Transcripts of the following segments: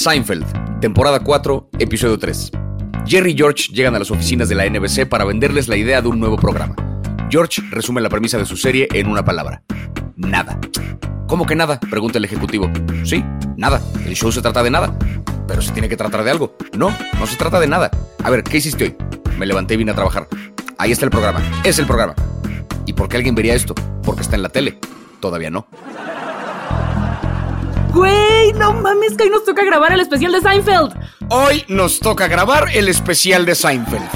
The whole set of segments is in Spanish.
Seinfeld, temporada 4, episodio 3. Jerry y George llegan a las oficinas de la NBC para venderles la idea de un nuevo programa. George resume la premisa de su serie en una palabra. Nada. ¿Cómo que nada? Pregunta el ejecutivo. Sí, nada. El show se trata de nada. Pero se tiene que tratar de algo. No, no se trata de nada. A ver, ¿qué hiciste hoy? Me levanté y vine a trabajar. Ahí está el programa. Es el programa. ¿Y por qué alguien vería esto? Porque está en la tele. Todavía no. Güey, no mames que hoy nos toca grabar el especial de Seinfeld. Hoy nos toca grabar el especial de Seinfeld.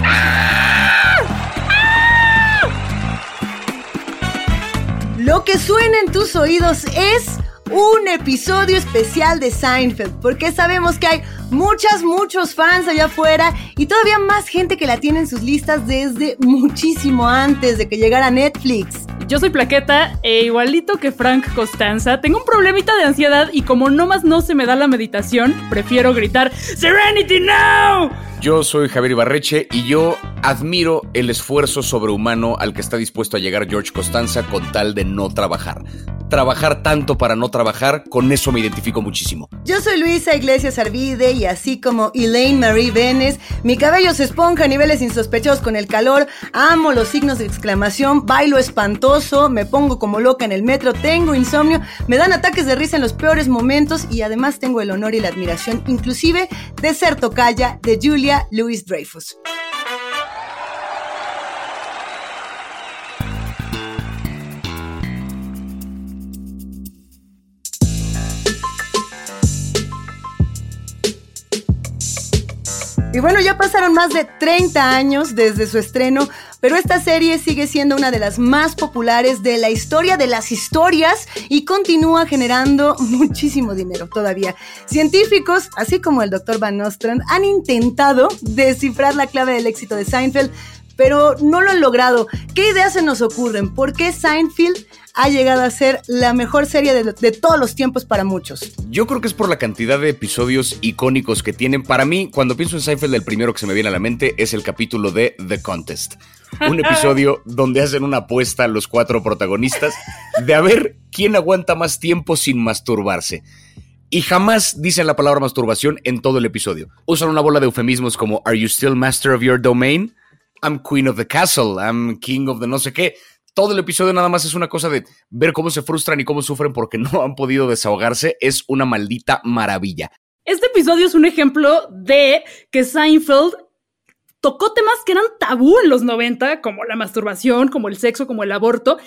Lo que suena en tus oídos es un episodio especial de Seinfeld, porque sabemos que hay muchas, muchos fans allá afuera y todavía más gente que la tiene en sus listas desde muchísimo antes de que llegara Netflix. Yo soy Plaqueta e igualito que Frank Costanza, tengo un problemita de ansiedad y como no más no se me da la meditación, prefiero gritar Serenity now. Yo soy Javier Ibarreche y yo admiro el esfuerzo sobrehumano al que está dispuesto a llegar George Costanza con tal de no trabajar. Trabajar tanto para no trabajar, con eso me identifico muchísimo. Yo soy Luisa Iglesias Arvide y así como Elaine Marie Benes, mi cabello se esponja a niveles insospechados con el calor, amo los signos de exclamación, bailo espantoso, me pongo como loca en el metro, tengo insomnio, me dan ataques de risa en los peores momentos y además tengo el honor y la admiración inclusive de ser tocaya de Julia Louis Dreyfus. Y bueno, ya pasaron más de 30 años desde su estreno, pero esta serie sigue siendo una de las más populares de la historia de las historias y continúa generando muchísimo dinero todavía. Científicos, así como el Dr. Van Nostrand, han intentado descifrar la clave del éxito de Seinfeld, pero no lo han logrado. ¿Qué ideas se nos ocurren? ¿Por qué Seinfeld ha llegado a ser la mejor serie de, de, todos los tiempos para muchos? Yo creo que es por la cantidad de episodios icónicos que tienen. Para mí, cuando pienso en Seinfeld, el primero que se me viene a la mente es el capítulo de The Contest. Un episodio donde hacen una apuesta a los cuatro protagonistas de a ver quién aguanta más tiempo sin masturbarse. Y jamás dicen la palabra masturbación en todo el episodio. Usan una bola de eufemismos como ¿Are you still master of your domain? I'm queen of the castle, I'm king of the no sé qué. Todo el episodio nada más es una cosa de ver cómo se frustran y cómo sufren porque no han podido desahogarse. Es una maldita maravilla. Este episodio es un ejemplo de que Seinfeld tocó temas que eran tabú en los 90, como la masturbación, como el sexo, como el aborto,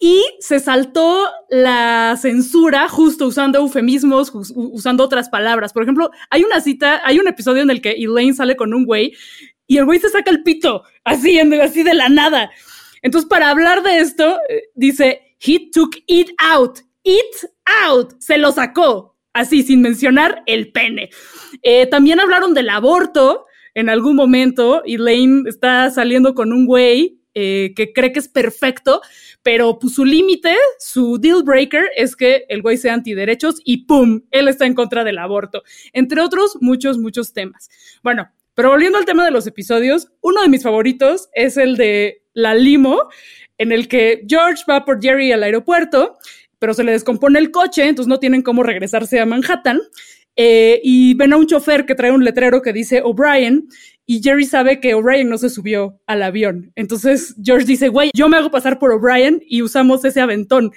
y se saltó la censura justo usando eufemismos, usando otras palabras. Por ejemplo, hay una cita, hay un episodio en el que Elaine sale con un güey y el güey se saca el pito, así, así de la nada. Entonces, para hablar de esto, eh, dice, he took it out, it out, se lo sacó, así, sin mencionar el pene. Eh, también hablaron del aborto en algún momento, y Lane está saliendo con un güey eh, que cree que es perfecto, pero pues, su límite, su deal breaker es que el güey sea antiderechos y ¡pum! Él está en contra del aborto, entre otros muchos, muchos temas. Bueno, pero volviendo al tema de los episodios, uno de mis favoritos es el de la limo, en el que George va por Jerry al aeropuerto, pero se le descompone el coche, entonces no tienen cómo regresarse a Manhattan. Eh, y ven a un chofer que trae un letrero que dice O'Brien y Jerry sabe que O'Brien no se subió al avión. Entonces George dice, güey, yo me hago pasar por O'Brien y usamos ese aventón.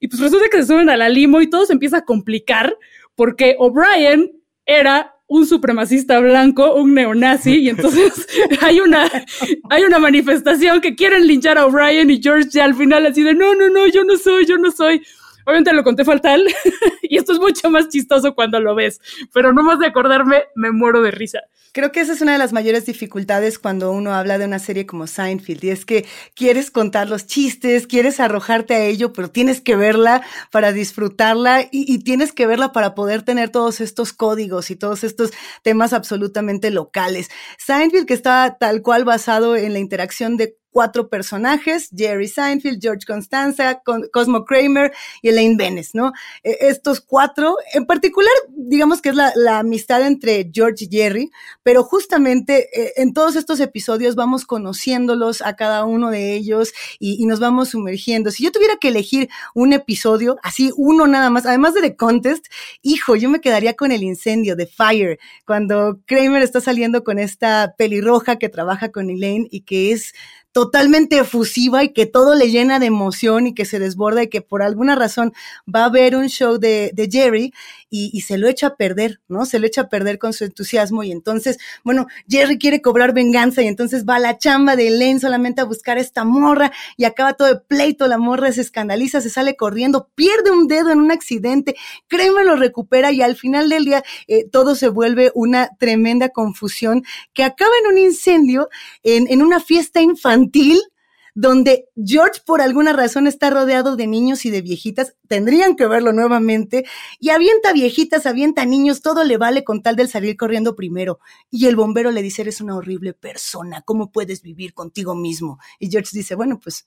Y pues resulta que se suben a la limo y todo se empieza a complicar porque O'Brien era un supremacista blanco, un neonazi, y entonces hay una, hay una manifestación que quieren linchar a O'Brien y George ya al final así de, no, no, no, yo no soy, yo no soy. Obviamente lo conté fatal y esto es mucho más chistoso cuando lo ves, pero no más de acordarme me muero de risa. Creo que esa es una de las mayores dificultades cuando uno habla de una serie como Seinfeld, y es que quieres contar los chistes, quieres arrojarte a ello, pero tienes que verla para disfrutarla y, tienes que verla para poder tener todos estos códigos y todos estos temas absolutamente locales. Seinfeld, que está tal cual basado en la interacción de cuatro personajes, Jerry Seinfeld, George Constanza, Cosmo Kramer y Elaine Benes, ¿no? E, estos cuatro, en particular, digamos que es la, amistad entre George y Jerry, pero justamente eh, en todos estos episodios vamos conociéndolos a cada uno de ellos y, y nos vamos sumergiendo. Si yo tuviera que elegir un episodio, así uno nada más, además de The Contest, hijo, yo me quedaría con el incendio de Fire, cuando Kramer está saliendo con esta pelirroja que trabaja con Elaine y que es totalmente efusiva y que todo le llena de emoción y que se desborda y que por alguna razón va a ver un show de, de Jerry y, se lo echa a perder, ¿no? Se lo echa a perder con su entusiasmo y entonces, bueno, Jerry quiere cobrar venganza y entonces va a la chamba de Elaine solamente a buscar a esta morra y acaba todo de pleito, la morra se escandaliza, se sale corriendo, pierde un dedo en un accidente, créeme, lo recupera y al final del día eh, todo se vuelve una tremenda confusión que acaba en un incendio, en, en una fiesta infantil donde George por alguna razón está rodeado de niños y de viejitas, tendrían que verlo nuevamente, y avienta viejitas, avienta niños, todo le vale con tal del salir corriendo primero. Y el bombero le dice, eres una horrible persona, ¿cómo puedes vivir contigo mismo? Y George dice, bueno, pues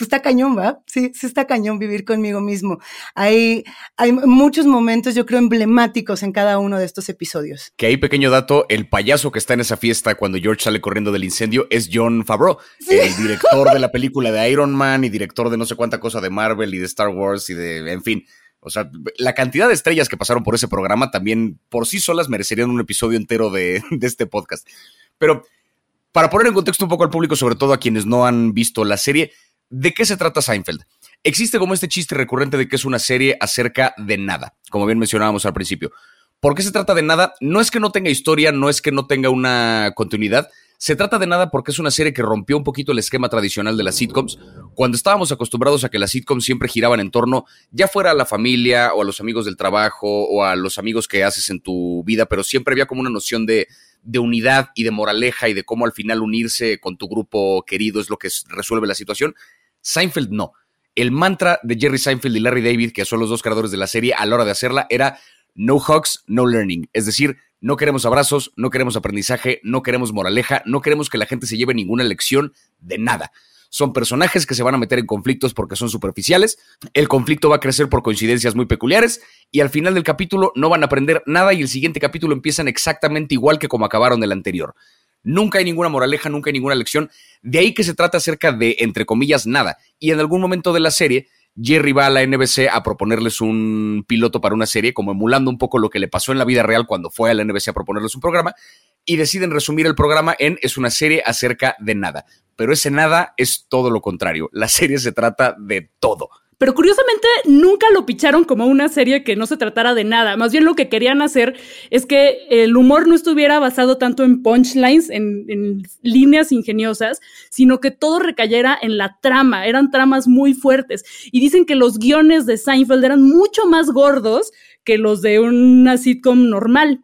pues está cañón, ¿va? Sí, sí está cañón vivir conmigo mismo. Hay, hay muchos momentos, yo creo, emblemáticos en cada uno de estos episodios. Que hay pequeño dato, el payaso que está en esa fiesta cuando George sale corriendo del incendio es John Favreau, el director de la película de Iron Man y director de no sé cuánta cosa de Marvel y de Star Wars y de, en fin. O sea, la cantidad de estrellas que pasaron por ese programa también por sí solas merecerían un episodio entero de, de este podcast. Pero para poner en contexto un poco al público, sobre todo a quienes no han visto la serie, ¿De qué se trata Seinfeld? Existe como este chiste recurrente de que es una serie acerca de nada, como bien mencionábamos al principio. ¿Por qué se trata de nada? No es que no tenga historia, no es que no tenga una continuidad. Se trata de nada porque es una serie que rompió un poquito el esquema tradicional de las sitcoms, cuando estábamos acostumbrados a que las sitcoms siempre giraban en torno, ya fuera a la familia o a los amigos del trabajo o a los amigos que haces en tu vida, pero siempre había como una noción de, de unidad y de moraleja y de cómo al final unirse con tu grupo querido es lo que resuelve la situación. Seinfeld no. El mantra de Jerry Seinfeld y Larry David, que son los dos creadores de la serie, a la hora de hacerla, era no hugs, no learning. Es decir, no queremos abrazos, no queremos aprendizaje, no queremos moraleja, no queremos que la gente se lleve ninguna lección de nada. Son personajes que se van a meter en conflictos porque son superficiales. El conflicto va a crecer por coincidencias muy peculiares y al final del capítulo no van a aprender nada y el siguiente capítulo empiezan exactamente igual que como acabaron el anterior. Nunca hay ninguna moraleja, nunca hay ninguna lección. De ahí que se trata acerca de, entre comillas, nada. Y en algún momento de la serie, Jerry va a la NBC a proponerles un piloto para una serie, como emulando un poco lo que le pasó en la vida real cuando fue a la NBC a proponerles un programa, y deciden resumir el programa en es una serie acerca de nada. Pero ese nada es todo lo contrario. La serie se trata de todo. Pero curiosamente nunca lo picharon como una serie que no se tratara de nada. Más bien lo que querían hacer es que el humor no estuviera basado tanto en punchlines, en, líneas ingeniosas, sino que todo recayera en la trama. Eran tramas muy fuertes. Y dicen que los guiones de Seinfeld eran mucho más gordos que los de una sitcom normal.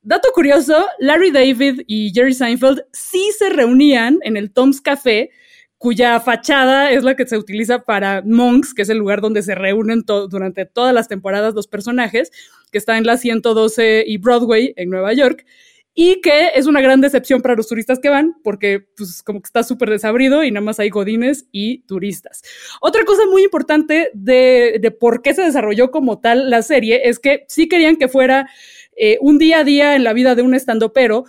Dato curioso, Larry David y Jerry Seinfeld sí se reunían en el Tom's Café cuya fachada es la que se utiliza para Monks, que es el lugar donde se reúnen durante todas las temporadas los personajes, que está en la 112 y Broadway en Nueva York, y que es una gran decepción para los turistas que van, porque pues como que está súper desabrido y nada más hay godines y turistas. Otra cosa muy importante de, por qué se desarrolló como tal la serie es que sí querían que fuera eh, un día a día en la vida de un estandopero,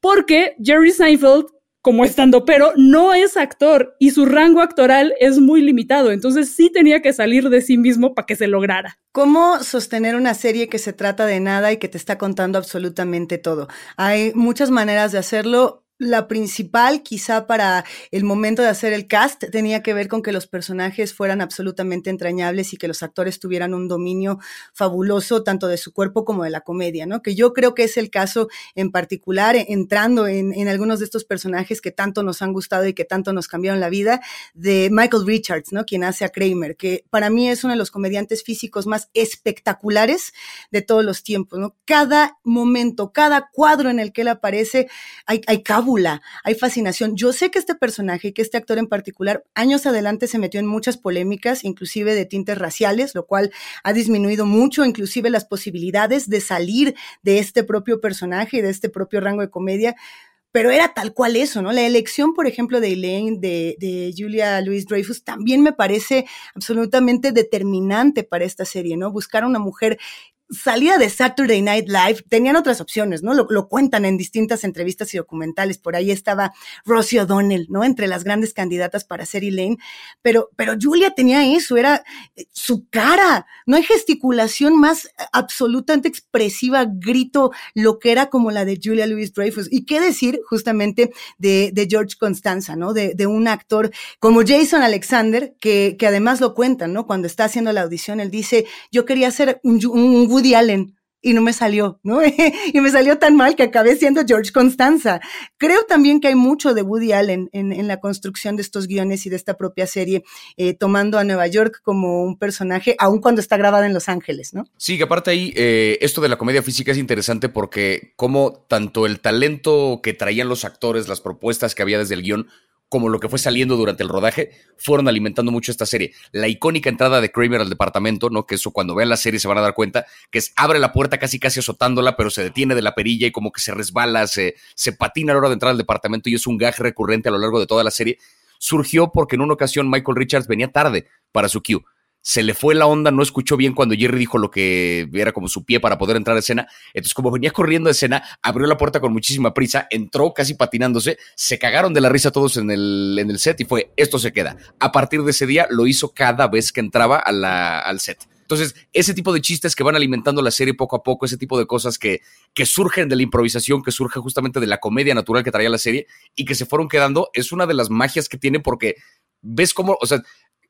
porque Jerry Seinfeld como estando, pero no es actor y su rango actoral es muy limitado, entonces sí tenía que salir de sí mismo para que se lograra. ¿Cómo sostener una serie que se trata de nada y que te está contando absolutamente todo? Hay muchas maneras de hacerlo la principal, quizá para el momento de hacer el cast, tenía que ver con que los personajes fueran absolutamente entrañables y que los actores tuvieran un dominio fabuloso tanto de su cuerpo como de la comedia, ¿no? Que yo creo que es el caso en particular, entrando en, en algunos de estos personajes que tanto nos han gustado y que tanto nos cambiaron la vida, de Michael Richards, ¿no? Quien hace a Kramer, que para mí es uno de los comediantes físicos más espectaculares de todos los tiempos, ¿no? Cada momento, cada cuadro en el que él aparece, hay, hay hay fascinación. Yo sé que este personaje y que este actor en particular, años adelante se metió en muchas polémicas, inclusive de tintes raciales, lo cual ha disminuido mucho, inclusive las posibilidades de salir de este propio personaje y de este propio rango de comedia pero era tal cual eso, ¿no? La elección, por ejemplo, de Elaine, de, de Julia Louis Dreyfus, también me parece absolutamente determinante para esta serie, ¿no? Buscar a una mujer salida de Saturday Night Live, tenían otras opciones, ¿no? Lo, cuentan en distintas entrevistas y documentales. Por ahí estaba Rosie O'Donnell, ¿no? Entre las grandes candidatas para ser Elaine. Pero, pero Julia tenía eso, era eh, su cara. No hay gesticulación más absolutamente expresiva, grito, lo que era como la de Julia Louis Dreyfus. Y qué decir justamente de, George Constanza, ¿no? De, de, un actor como Jason Alexander, que, que además lo cuentan, ¿no? Cuando está haciendo la audición, él dice, yo quería ser un, un Woody Allen y no me salió, ¿no? y me salió tan mal que acabé siendo George Constanza. Creo también que hay mucho de Woody Allen en, en la construcción de estos guiones y de esta propia serie, eh, tomando a Nueva York como un personaje, aun cuando está grabada en Los Ángeles, ¿no? Sí, que aparte ahí, eh, esto de la comedia física es interesante porque como tanto el talento que traían los actores, las propuestas que había desde el guion, como lo que fue saliendo durante el rodaje, fueron alimentando mucho esta serie. La icónica entrada de Kramer al departamento, ¿no? Que eso cuando vean la serie se van a dar cuenta, que es abre la puerta casi casi azotándola, pero se detiene de la perilla y como que se resbala, se, se patina a la hora de entrar al departamento y es un gag recurrente a lo largo de toda la serie. Surgió porque en una ocasión Michael Richards venía tarde para su cue se le fue la onda, no escuchó bien cuando Jerry dijo lo que era como su pie para poder entrar a escena. Entonces, como venía corriendo a escena, abrió la puerta con muchísima prisa, entró casi patinándose, se cagaron de la risa todos en el, en el set y fue, esto se queda. A partir de ese día lo hizo cada vez que entraba al set. Entonces, ese tipo de chistes que van alimentando la serie poco a poco, ese tipo de cosas que, que surgen de la improvisación, que surge justamente de la comedia natural que traía la serie y que se fueron quedando, es una de las magias que tiene porque ves cómo, o sea,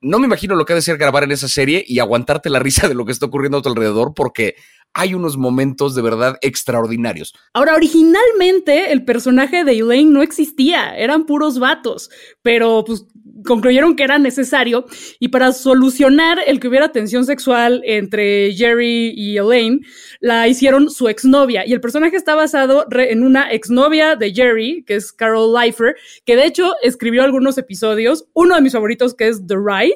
no me imagino lo que ha de ser grabar en esa serie y aguantarte la risa de lo que está ocurriendo a tu alrededor porque hay unos momentos de verdad extraordinarios. Ahora, originalmente el personaje de Elaine no existía, eran puros vatos, pero pues concluyeron que era necesario y para solucionar el que hubiera tensión sexual entre Jerry y Elaine, la hicieron su exnovia y el personaje está basado en una exnovia de Jerry, que es Carol Leifer, que de hecho escribió algunos episodios, uno de mis favoritos que es The Rye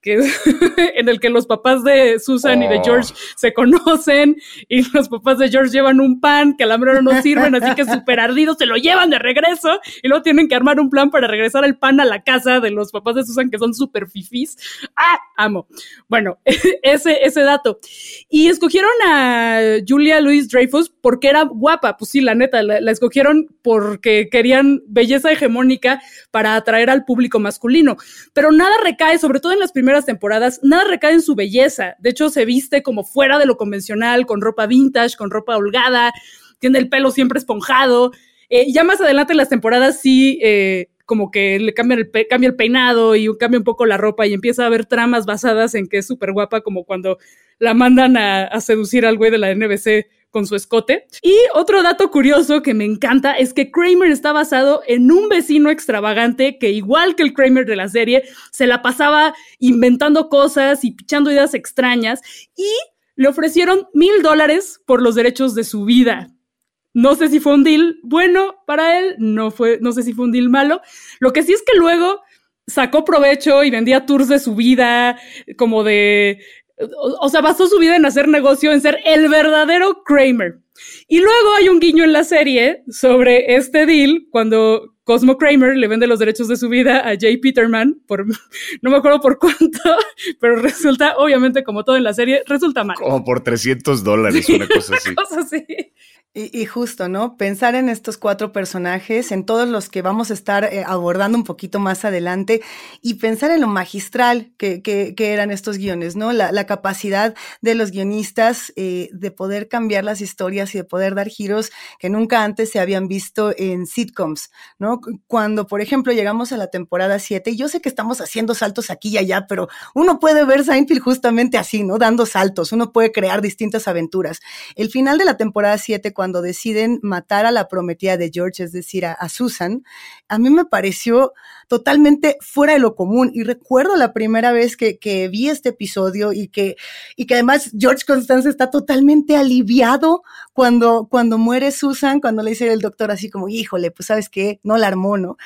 que en el que los papás de Susan y de George se conocen y los papás de George llevan un pan que a la mera no sirven, así que súper ardidos se lo llevan de regreso y luego tienen que armar un plan para regresar el pan a la casa de los papás de Susan que son súper fifís. ¡Ah! Amo. Bueno, ese, ese dato. Y escogieron a Julia Louis Dreyfus porque era guapa, pues sí, la neta, la, la escogieron porque querían belleza hegemónica para atraer al público masculino, pero nada recae, sobre todo en las primeras temporadas, nada recae en su belleza. De hecho, se viste como fuera de lo convencional, con ropa vintage, con ropa holgada, tiene el pelo siempre esponjado. Eh, ya más adelante en las temporadas sí, eh, como que le cambian el, cambia el peinado y cambia un poco la ropa y empieza a haber tramas basadas en que es súper guapa, como cuando la mandan a, a seducir al güey de la NBC con su escote. Y otro dato curioso que me encanta es que Kramer está basado en un vecino extravagante que igual que el Kramer de la serie, se la pasaba inventando cosas y pichando ideas extrañas y le ofrecieron mil dólares por los derechos de su vida. No sé si fue un deal bueno para él, no fue, no sé si fue un deal malo. Lo que sí es que luego sacó provecho y vendía tours de su vida, como de o sea, basó su vida en hacer negocio, en ser el verdadero Kramer. Y luego hay un guiño en la serie sobre este deal cuando Cosmo Kramer le vende los derechos de su vida a Jay Peterman por, no me acuerdo por cuánto, pero resulta, obviamente, como todo en la serie, resulta mal. Como por 300 dólares, una cosa así. una cosa así. Y, justo, ¿no? Pensar en estos cuatro personajes, en todos los que vamos a estar eh, abordando un poquito más adelante, y pensar en lo magistral que, que, eran estos guiones, ¿no? La, capacidad de los guionistas eh, de poder cambiar las historias y de poder dar giros que nunca antes se habían visto en sitcoms, ¿no? Cuando, por ejemplo, llegamos a la temporada 7, y yo sé que estamos haciendo saltos aquí y allá, pero uno puede ver Seinfeld justamente así, ¿no? Dando saltos, uno puede crear distintas aventuras. El final de la temporada 7, cuando deciden matar a la prometida de George, es decir, a, Susan, a mí me pareció totalmente fuera de lo común. Y recuerdo la primera vez que, que vi este episodio y que, y que además George Constance está totalmente aliviado cuando, cuando muere Susan, cuando le dice el doctor así como, híjole, pues sabes qué, no la armó, ¿no?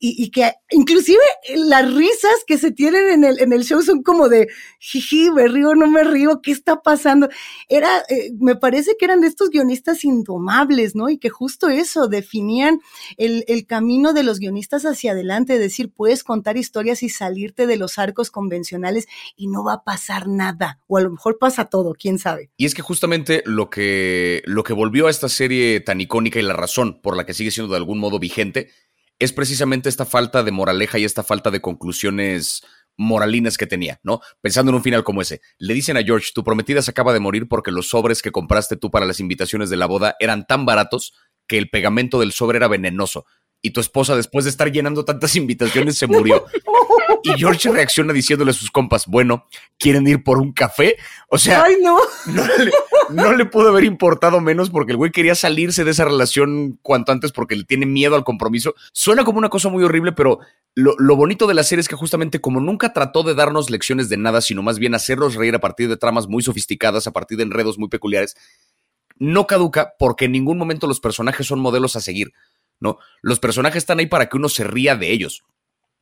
y, que inclusive las risas que se tienen en el, en el show son como de, jiji, me río, no me río, ¿qué está pasando? Era, eh, me parece que eran de estos guionistas indomables, ¿no? Y que justo eso, definían el, el camino de los guionistas hacia adelante, es decir, puedes contar historias y salirte de los arcos convencionales y no va a pasar nada, o a lo mejor pasa todo, quién sabe. Y es que justamente lo que, lo que volvió a esta serie tan icónica y la razón por la que sigue siendo de algún modo vigente es precisamente esta falta de moraleja y esta falta de conclusiones moralinas que tenía, ¿no? Pensando en un final como ese. Le dicen a George, tu prometida se acaba de morir porque los sobres que compraste tú para las invitaciones de la boda eran tan baratos que el pegamento del sobre era venenoso. Y tu esposa, después de estar llenando tantas invitaciones, se murió. Y George reacciona diciéndole a sus compas, bueno, ¿quieren ir por un café? O sea, no. No, le, pudo haber importado menos porque el güey quería salirse de esa relación cuanto antes porque le tiene miedo al compromiso. Suena como una cosa muy horrible, pero lo, lo bonito de la serie es que justamente como nunca trató de darnos lecciones de nada, sino más bien hacerlos reír a partir de tramas muy sofisticadas, a partir de enredos muy peculiares, no caduca porque en ningún momento los personajes son modelos a seguir. ¿No? Los personajes están ahí para que uno se ría de ellos.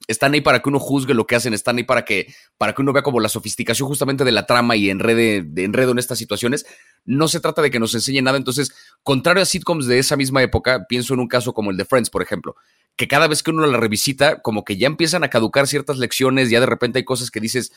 Están ahí para que uno juzgue lo que hacen, están ahí para que, para que uno vea como la sofisticación justamente de la trama y enrede, de enredo en estas situaciones. No se trata de que nos enseñe nada. Entonces, contrario a sitcoms de esa misma época, pienso en un caso como el de Friends, por ejemplo, que cada vez que uno la revisita, como que ya empiezan a caducar ciertas lecciones, ya de repente hay cosas que dices,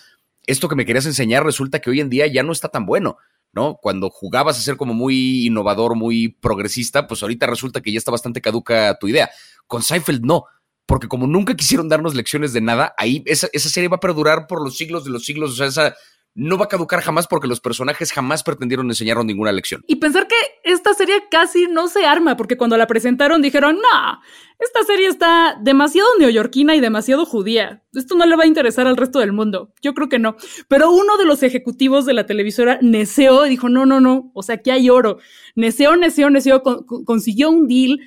esto que me querías enseñar resulta que hoy en día ya no está tan bueno. ¿No? Cuando jugabas a ser como muy innovador, muy progresista, pues ahorita resulta que ya está bastante caduca tu idea. Con Seinfeld no, porque como nunca quisieron darnos lecciones de nada, ahí esa, esa serie va a perdurar por los siglos de los siglos, o sea, esa no va a caducar jamás porque los personajes jamás pretendieron enseñarnos ninguna lección. Y pensar que esta serie casi no se arma, porque cuando la presentaron dijeron, no, esta serie está demasiado neoyorquina y demasiado judía. Esto no le va a interesar al resto del mundo. Yo creo que no. Pero uno de los ejecutivos de la televisora neseó y dijo, no, no, no, o sea, aquí hay oro. Neseó, neseó, neseó, consiguió un deal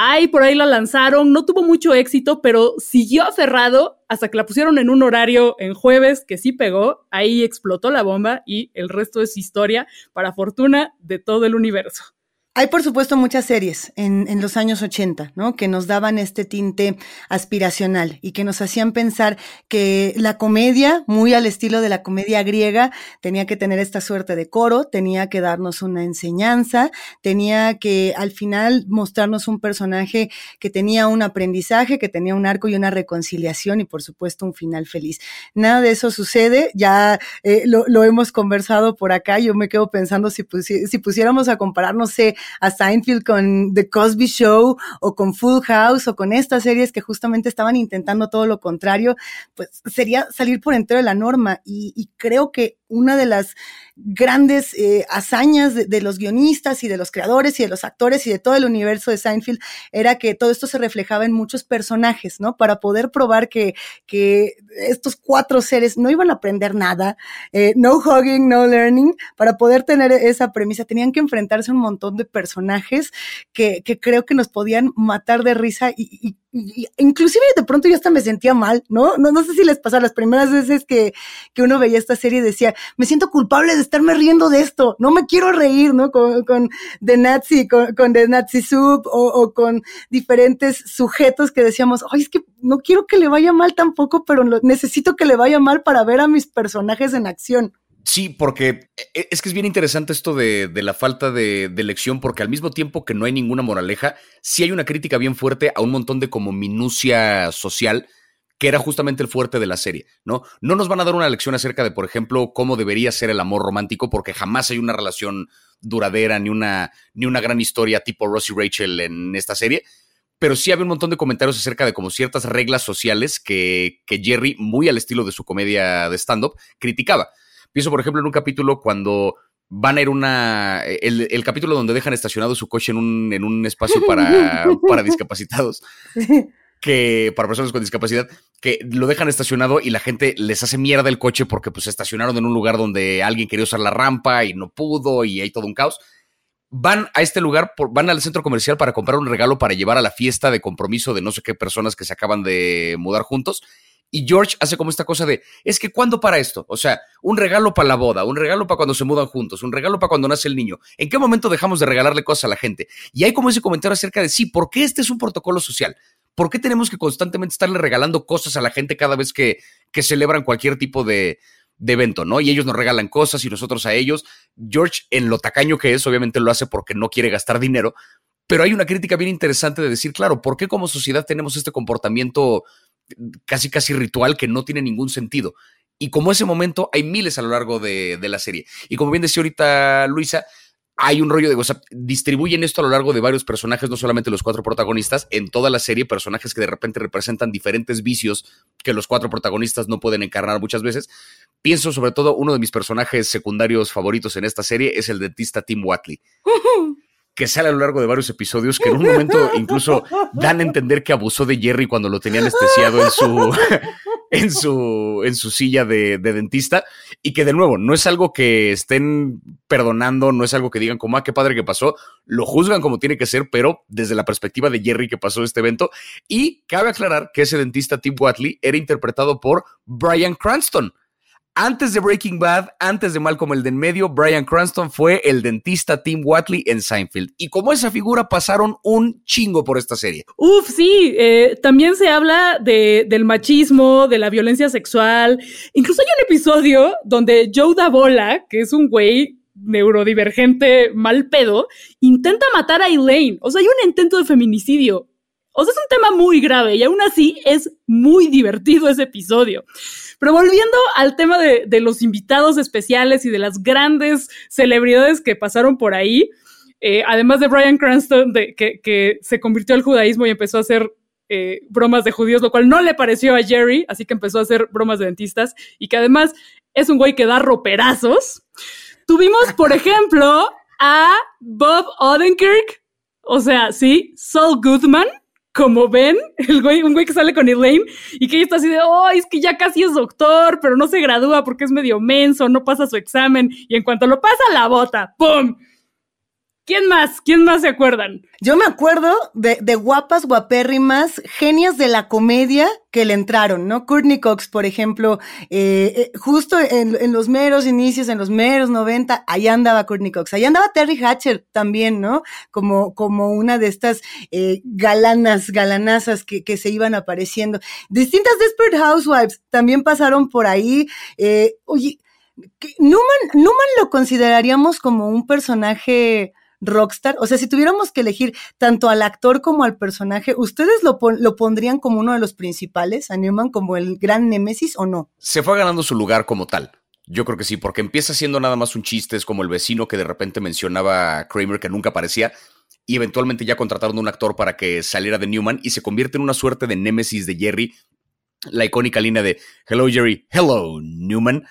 Ay, por ahí la lanzaron, no tuvo mucho éxito, pero siguió aferrado hasta que la pusieron en un horario en jueves que sí pegó, ahí explotó la bomba y el resto es historia para fortuna de todo el universo. Hay, por supuesto, muchas series en, los años 80, ¿no? Que nos daban este tinte aspiracional y que nos hacían pensar que la comedia, muy al estilo de la comedia griega, tenía que tener esta suerte de coro, tenía que darnos una enseñanza, tenía que al final mostrarnos un personaje que tenía un aprendizaje, que tenía un arco y una reconciliación y, por supuesto, un final feliz. Nada de eso sucede, ya eh, lo, hemos conversado por acá, yo me quedo pensando si, si pusiéramos a comparar, no sé, a Seinfeld con The Cosby Show o con Full House o con estas series que justamente estaban intentando todo lo contrario, pues sería salir por entero de la norma. Y, y creo que una de las grandes eh, hazañas de, los guionistas y de los creadores y de los actores y de todo el universo de Seinfeld era que todo esto se reflejaba en muchos personajes, ¿no? Para poder probar que, que estos cuatro seres no iban a aprender nada, eh, no hugging, no learning, para poder tener esa premisa tenían que enfrentarse a un montón de personajes que, creo que nos podían matar de risa y inclusive de pronto yo hasta me sentía mal, ¿no? No, no sé si les pasó las primeras veces que, que uno veía esta serie decía, me siento culpable de estarme riendo de esto, no me quiero reír, ¿no? Con, con The Nazi, con, con The Nazi Soup o, o, con diferentes sujetos que decíamos, ay, es que no quiero que le vaya mal tampoco, pero necesito que le vaya mal para ver a mis personajes en acción. Sí, porque e, es que es bien interesante esto de, la falta de, de, lección, porque al mismo tiempo que no hay ninguna moraleja, sí hay una crítica bien fuerte a un montón de como minucia social, que era justamente el fuerte de la serie, ¿no? No nos van a dar una lección acerca de, por ejemplo, cómo debería ser el amor romántico, porque jamás hay una relación duradera, ni una, ni una gran historia tipo Ross y Rachel en esta serie, pero sí había un montón de comentarios acerca de como ciertas reglas sociales que, que Jerry, muy al estilo de su comedia de stand-up, criticaba. Pienso, por ejemplo, en un capítulo cuando van a ir una. El, el, capítulo donde dejan estacionado su coche en un, en un espacio para, para discapacitados. Que para personas con discapacidad, que lo dejan estacionado y la gente les hace mierda el coche porque pues estacionaron en un lugar donde alguien quería usar la rampa y no pudo y hay todo un caos. Van a este lugar, por, van al centro comercial para comprar un regalo para llevar a la fiesta de compromiso de no sé qué personas que se acaban de mudar juntos y George hace como esta cosa de, es que ¿cuándo para esto? O sea, un regalo para la boda, un regalo para cuando se mudan juntos, un regalo para cuando nace el niño. ¿En qué momento dejamos de regalarle cosas a la gente? Y hay como ese comentario acerca de, sí, ¿por qué este es un protocolo social? ¿Por qué tenemos que constantemente estarle regalando cosas a la gente cada vez que, que celebran cualquier tipo de, de evento, ¿no? Y ellos nos regalan cosas y nosotros a ellos. George, en lo tacaño que es, obviamente lo hace porque no quiere gastar dinero, pero hay una crítica bien interesante de decir, claro, ¿por qué como sociedad tenemos este comportamiento casi casi ritual que no tiene ningún sentido? Y como ese momento, hay miles a lo largo de, de la serie. Y como bien decía ahorita Luisa, hay un rollo de, o sea, distribuyen esto a lo largo de varios personajes, no solamente los cuatro protagonistas, en toda la serie, personajes que de repente representan diferentes vicios que los cuatro protagonistas no pueden encarnar muchas veces. Pienso sobre todo, uno de mis personajes secundarios favoritos en esta serie es el dentista Tim Watley. Que sale a lo largo de varios episodios, que en un momento incluso dan a entender que abusó de Jerry cuando lo tenía anestesiado en su, en su, en su silla de, dentista, y que de nuevo, no es algo que estén perdonando, no es algo que digan como, ah, qué padre que pasó, lo juzgan como tiene que ser, pero desde la perspectiva de Jerry que pasó este evento, y cabe aclarar que ese dentista Tim Watley era interpretado por Brian Cranston, antes de Breaking Bad, antes de Malcolm el de en medio, Brian Cranston fue el dentista Tim Watley en Seinfeld. Y como esa figura pasaron un chingo por esta serie. Uf, sí, eh, también se habla de, del machismo, de la violencia sexual. Incluso hay un episodio donde Joe Davola, que es un güey neurodivergente mal pedo, intenta matar a Elaine. O sea, hay un intento de feminicidio. O sea, es un tema muy grave y aún así es muy divertido ese episodio. Pero volviendo al tema de, los invitados especiales y de las grandes celebridades que pasaron por ahí, eh, además de Brian Cranston, que, se convirtió al judaísmo y empezó a hacer eh, bromas de judíos, lo cual no le pareció a Jerry, así que empezó a hacer bromas de dentistas y que además es un güey que da roperazos. Tuvimos, por ejemplo, a Bob Odenkirk, o sea, sí, Saul Goodman, como ven, el güey, un güey que sale con Elaine y que ella está así de, oh, es que ya casi es doctor, pero no se gradúa porque es medio menso, no pasa su examen y en cuanto lo pasa, la bota, ¡pum! ¿Quién más? ¿Quién más se acuerdan? Yo me acuerdo de, guapas, guapérrimas, genias de la comedia que le entraron, ¿no? Courtney Cox, por ejemplo, eh, eh, justo en, los meros inicios, en los meros 90, ahí andaba Courtney Cox. Ahí andaba Terry Hatcher también, ¿no? Como, como una de estas eh, galanas, galanazas que, que, se iban apareciendo. Distintas Desperate Housewives también pasaron por ahí. oye, Newman, Newman lo consideraríamos como un personaje rockstar? O sea, si tuviéramos que elegir tanto al actor como al personaje, ¿ustedes lo, lo pondrían como uno de los principales, a Newman, como el gran némesis o no? Se fue ganando su lugar como tal. Yo creo que sí, porque empieza siendo nada más un chiste, es como el vecino que de repente mencionaba a Kramer que nunca aparecía, y eventualmente ya contrataron a un actor para que saliera de Newman y se convierte en una suerte de némesis de Jerry, la icónica línea de Hello Jerry, Hello Newman,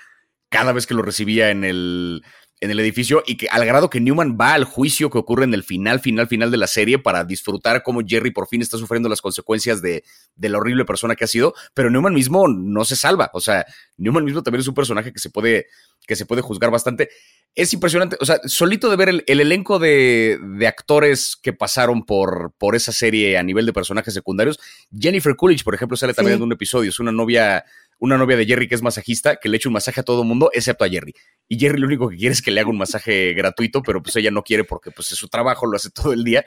cada vez que lo recibía en el, en el edificio y que al grado que Newman va al juicio que ocurre en el final, final, final de la serie para disfrutar cómo Jerry por fin está sufriendo las consecuencias de, de, la horrible persona que ha sido, pero Newman mismo no se salva, o sea, Newman mismo también es un personaje que se puede, que se puede juzgar bastante. Es impresionante, o sea, solito de ver el, elenco de, de, actores que pasaron por, por esa serie a nivel de personajes secundarios, Jennifer Coolidge, por ejemplo, sale también en un episodio, es una novia una novia de Jerry que es masajista, que le echa un masaje a todo el mundo, excepto a Jerry. Y Jerry lo único que quiere es que le haga un masaje gratuito, pero pues ella no quiere porque pues es su trabajo, lo hace todo el día.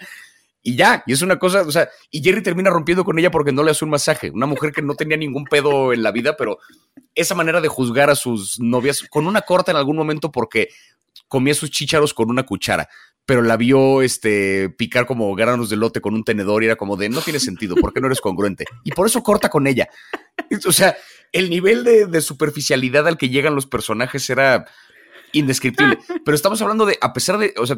Y ya, y es una cosa, o sea, y Jerry termina rompiendo con ella porque no le hace un masaje. Una mujer que no tenía ningún pedo en la vida, pero esa manera de juzgar a sus novias con una corta en algún momento porque comía sus chícharos con una cuchara pero la vio este, picar como granos de lote con un tenedor y era como de, no tiene sentido, ¿por qué no eres congruente? Y por eso corta con ella. O sea, el nivel de, superficialidad al que llegan los personajes era indescriptible. Pero estamos hablando de, a pesar de, o sea,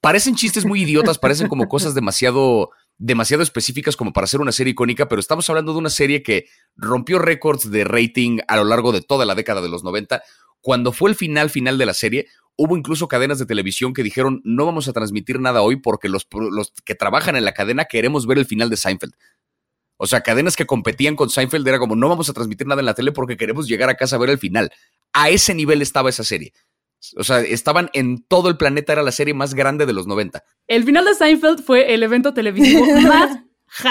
parecen chistes muy idiotas, parecen como cosas demasiado, demasiado específicas como para ser una serie icónica, pero estamos hablando de una serie que rompió récords de rating a lo largo de toda la década de los 90. Cuando fue el final final de la serie, Hubo incluso cadenas de televisión que dijeron no vamos a transmitir nada hoy porque los, los que trabajan en la cadena queremos ver el final de Seinfeld. O sea, cadenas que competían con Seinfeld era como no vamos a transmitir nada en la tele porque queremos llegar a casa a ver el final. A ese nivel estaba esa serie. O sea, estaban en todo el planeta, era la serie más grande de los 90. El final de Seinfeld fue el evento televisivo más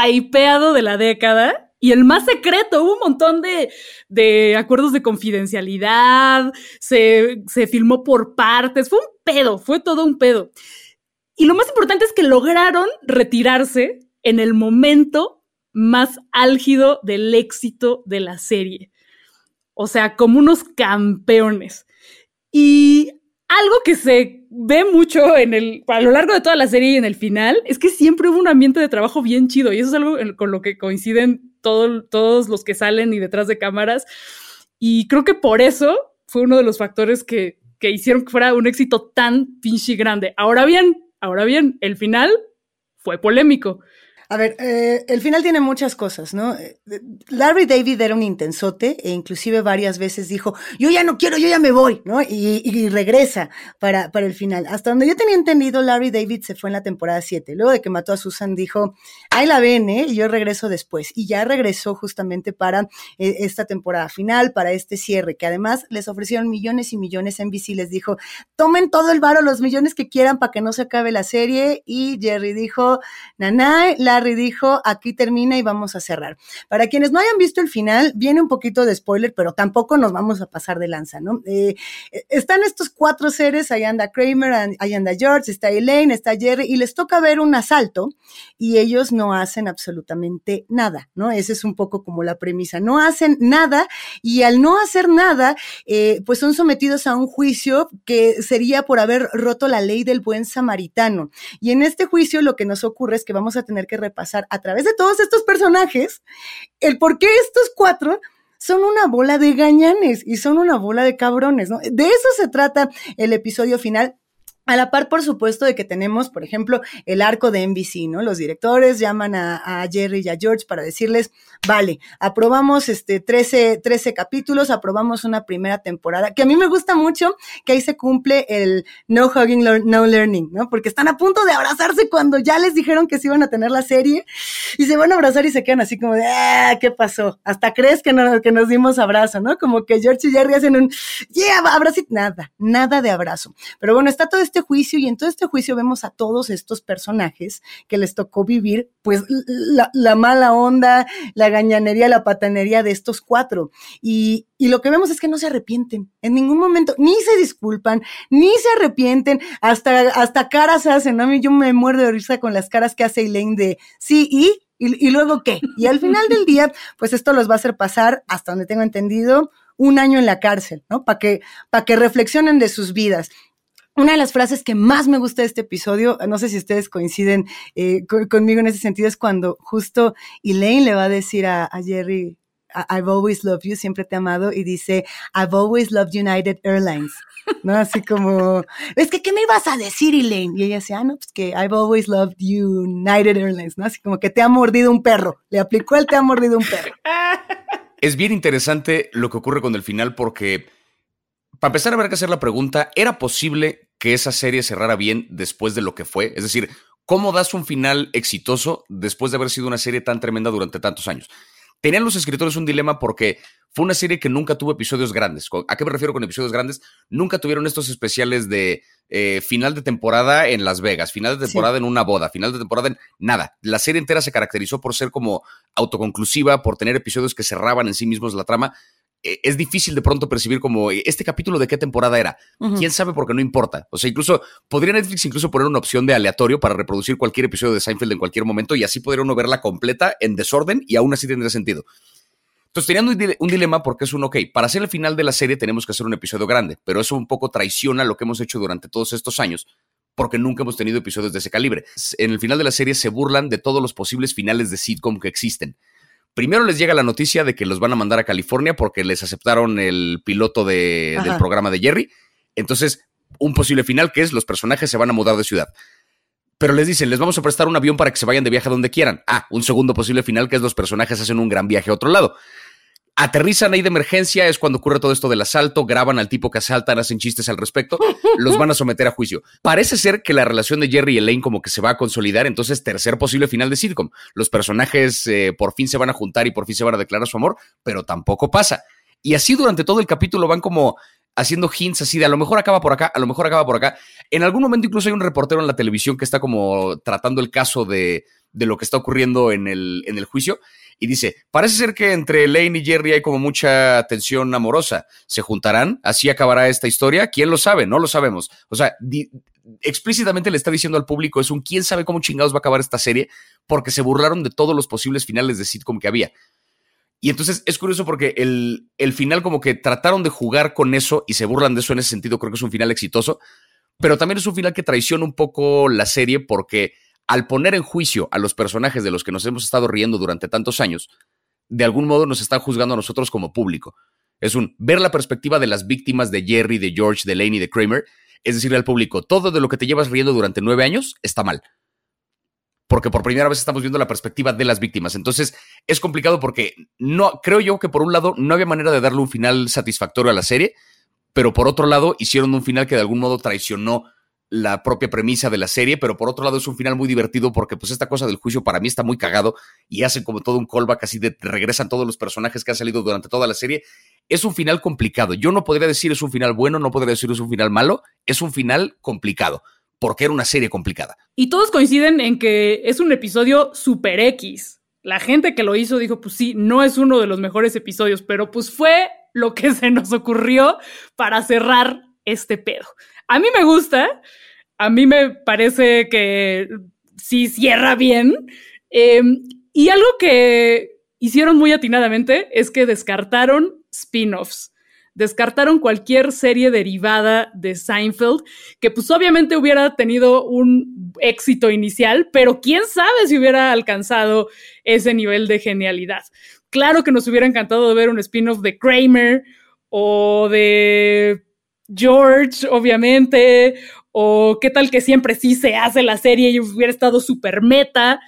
hypeado de la década y el más secreto, hubo un montón de, acuerdos de confidencialidad, se, se, filmó por partes, fue un pedo, fue todo un pedo. Y lo más importante es que lograron retirarse en el momento más álgido del éxito de la serie. O sea, como unos campeones. Y algo que se ve mucho en el, a lo largo de toda la serie y en el final es que siempre hubo un ambiente de trabajo bien chido y eso es algo con lo que coinciden todos los que salen y detrás de cámaras. Y creo que por eso fue uno de los factores que, que hicieron que fuera un éxito tan pinche grande. Ahora bien, ahora bien, el final fue polémico. A ver, eh, el final tiene muchas cosas, ¿no? Eh, Larry David era un intensote e inclusive varias veces dijo, yo ya no quiero, yo ya me voy, ¿no? Y, regresa para, para el final. Hasta donde yo tenía entendido, Larry David se fue en la temporada 7. Luego de que mató a Susan, dijo, ahí la ven, ¿eh? Y yo regreso después. Y ya regresó justamente para eh, esta temporada final, para este cierre, que además les ofrecieron millones y millones en NBC. Les dijo, tomen todo el varo, los millones que quieran para que no se acabe la serie. Y Jerry dijo, nanay, Larry y dijo, aquí termina y vamos a cerrar. Para quienes no hayan visto el final, viene un poquito de spoiler, pero tampoco nos vamos a pasar de lanza, ¿no? Eh, están estos cuatro seres, ahí anda Kramer, ahí anda George, está Elaine, está Jerry, y les toca ver un asalto y ellos no hacen absolutamente nada, ¿no? Esa es un poco como la premisa, no hacen nada y al no hacer nada, eh, pues son sometidos a un juicio que sería por haber roto la ley del buen samaritano. Y en este juicio lo que nos ocurre es que vamos a tener que pasar a través de todos estos personajes el por qué estos cuatro son una bola de gañanes y son una bola de cabrones, ¿no? De eso se trata el episodio final. A la par, por supuesto, de que tenemos, por ejemplo, el arco de NBC, ¿no? Los directores llaman a, Jerry y a George para decirles, vale, aprobamos este 13, 13 capítulos, aprobamos una primera temporada, que a mí me gusta mucho que ahí se cumple el no hugging, no learning, ¿no? Porque están a punto de abrazarse cuando ya les dijeron que se iban a tener la serie y se van a abrazar y se quedan así como de, ah, ¿qué pasó? Hasta crees que, no, que nos dimos abrazo, ¿no? Como que George y Jerry hacen un, yeah, abrazo, nada, nada de abrazo. Pero bueno, está todo este juicio y en todo este juicio vemos a todos estos personajes que les tocó vivir, pues la, mala onda, la gañanería, la patanería de estos cuatro. Y, y lo que vemos es que no se arrepienten en ningún momento, ni se disculpan, ni se arrepienten, hasta, hasta caras hacen, ¿no? Yo me muerdo de risa con las caras que hace Elaine de sí y, y, y luego qué. Y al final del día, pues esto los va a hacer pasar, hasta donde tengo entendido, un año en la cárcel, ¿no? Para que, para que reflexionen de sus vidas. Una de las frases que más me gusta de este episodio, no sé si ustedes coinciden eh, conmigo en ese sentido, es cuando justo Elaine le va a decir a, Jerry, I've always loved you, siempre te he amado, y dice, I've always loved United Airlines. ¿No? Así como, es que, ¿qué me ibas a decir, Elaine? Y ella dice, ah, no, pues que I've always loved United Airlines, ¿no? Así como que te ha mordido un perro. Le aplicó el te ha mordido un perro. Es bien interesante lo que ocurre con el final porque para empezar, habrá que hacer la pregunta, ¿era posible que esa serie cerrara bien después de lo que fue? Es decir, ¿cómo das un final exitoso después de haber sido una serie tan tremenda durante tantos años? Tenían los escritores un dilema porque fue una serie que nunca tuvo episodios grandes. ¿A qué me refiero con episodios grandes? Nunca tuvieron estos especiales de eh, final de temporada en Las Vegas, final de temporada en una boda, final de temporada en nada. La serie entera se caracterizó por ser como autoconclusiva, por tener episodios que cerraban en sí mismos la trama. Eh, es difícil de pronto percibir como este capítulo de qué temporada era. ¿Quién sabe? Porque no importa. O sea, incluso podría Netflix incluso poner una opción de aleatorio para reproducir cualquier episodio de Seinfeld en cualquier momento y así podría uno verla completa en desorden y aún así tendría sentido. Entonces tenían un, dilema porque es un, ok, para hacer el final de la serie tenemos que hacer un episodio grande, pero eso un poco traiciona lo que hemos hecho durante todos estos años porque nunca hemos tenido episodios de ese calibre. En el final de la serie se burlan de todos los posibles finales de sitcom que existen. Primero les llega la noticia de que los van a mandar a California porque les aceptaron el piloto del programa de Jerry. Entonces, un posible final que es los personajes se van a mudar de ciudad. Pero les dicen, les vamos a prestar un avión para que se vayan de viaje a donde quieran. Ah, un segundo posible final que es los personajes hacen un gran viaje a otro lado aterrizan ahí de emergencia, es cuando ocurre todo esto del asalto, graban al tipo que asaltan, hacen chistes al respecto, los van a someter a juicio. Parece ser que la relación de Jerry y Elaine como que se va a consolidar, entonces tercer posible final de sitcom. Los personajes eh, por fin se van a juntar y por fin se van a declarar su amor, pero tampoco pasa. Y así durante todo el capítulo van como haciendo hints así de a lo mejor acaba por acá, a lo mejor acaba por acá. En algún momento incluso hay un reportero en la televisión que está como tratando el caso de, de lo que está ocurriendo en el, en el juicio y dice, parece ser que entre Lane y Jerry hay como mucha tensión amorosa. ¿Se juntarán? ¿Así acabará esta historia? ¿Quién lo sabe? No lo sabemos. O sea, explícitamente le está diciendo al público, es un quién sabe cómo chingados va a acabar esta serie, porque se burlaron de todos los posibles finales de sitcom que había. Y entonces es curioso porque el, el final como que trataron de jugar con eso y se burlan de eso en ese sentido, creo que es un final exitoso, pero también es un final que traiciona un poco la serie porque al poner en juicio a los personajes de los que nos hemos estado riendo durante tantos años, de algún modo nos están juzgando a nosotros como público. Es un ver la perspectiva de las víctimas de Jerry, de George, de Lane y de Kramer, es decirle al público, todo de lo que te llevas riendo durante nueve años está mal porque por primera vez estamos viendo la perspectiva de las víctimas. Entonces, es complicado porque no creo yo que por un lado no había manera de darle un final satisfactorio a la serie, pero por otro lado hicieron un final que de algún modo traicionó la propia premisa de la serie, pero por otro lado es un final muy divertido porque pues esta cosa del juicio para mí está muy cagado y hacen como todo un callback así de regresan todos los personajes que han salido durante toda la serie. Es un final complicado. Yo no podría decir es un final bueno, no podría decir es un final malo, es un final complicado porque era una serie complicada. Y todos coinciden en que es un episodio super X. La gente que lo hizo dijo, pues sí, no es uno de los mejores episodios, pero pues fue lo que se nos ocurrió para cerrar este pedo. A mí me gusta, a mí me parece que sí cierra bien. Em, y algo que hicieron muy atinadamente es que descartaron spin-offs descartaron cualquier serie derivada de Seinfeld, que pues obviamente hubiera tenido un éxito inicial, pero quién sabe si hubiera alcanzado ese nivel de genialidad. Claro que nos hubiera encantado ver un spin-off de Kramer o de George, obviamente, o qué tal que siempre sí se hace la serie y hubiera estado súper meta.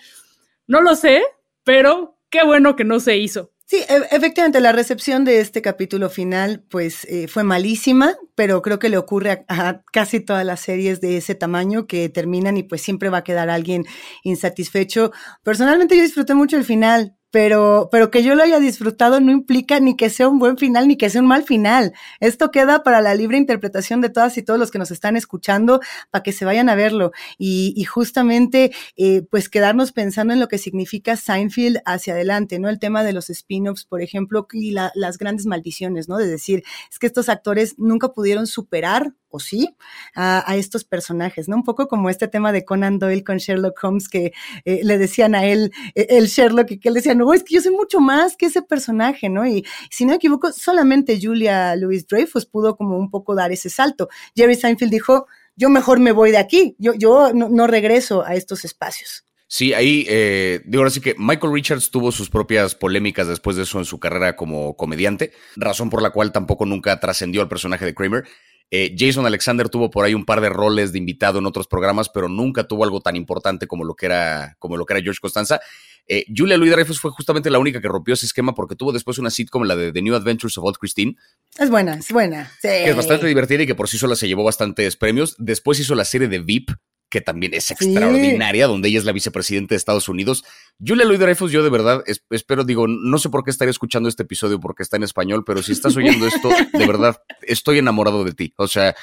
No lo sé, pero qué bueno que no se hizo. Sí, e, efectivamente, la recepción de este capítulo final, pues, eh, fue malísima, pero creo que le ocurre a, casi todas las series de ese tamaño que terminan y pues siempre va a quedar alguien insatisfecho. Personalmente yo disfruté mucho el final, pero, pero que yo lo haya disfrutado no implica ni que sea un buen final ni que sea un mal final. Esto queda para la libre interpretación de todas y todos los que nos están escuchando para que se vayan a verlo y, y justamente eh, pues quedarnos pensando en lo que significa Seinfeld hacia adelante, ¿no? El tema de los spin-offs, por ejemplo, y la, las grandes maldiciones, ¿no? De decir, es que estos actores nunca pudieron superar o sí, a, estos personajes, ¿no? Un poco como este tema de Conan Doyle con Sherlock Holmes, que eh, le decían a él, eh, el Sherlock, y que él decía, no, es que yo soy mucho más que ese personaje, ¿no? Y si no me equivoco, solamente Julia Louis Dreyfus pudo como un poco dar ese salto. Jerry Seinfeld dijo, yo mejor me voy de aquí, yo, yo no, regreso a estos espacios. Sí, ahí, eh, digo ahora sí que Michael Richards tuvo sus propias polémicas después de eso en su carrera como comediante, razón por la cual tampoco nunca trascendió al personaje de Kramer. Eh, Jason Alexander tuvo por ahí un par de roles de invitado en otros programas, pero nunca tuvo algo tan importante como lo que era, como lo que era George Costanza. Eh, Julia Louis Dreyfus fue justamente la única que rompió ese esquema porque tuvo después una sitcom, la de The New Adventures of Old Christine. Es buena, es buena. Que es bastante divertida y que por sí sola se llevó bastantes premios. Después hizo la serie de VIP, que también es extraordinaria, donde ella es la vicepresidenta de Estados Unidos. Julia Louis Dreyfus, yo de verdad espero, digo, no sé por qué estaría escuchando este episodio porque está en español, pero si estás oyendo esto, de verdad, estoy enamorado de ti. O sea,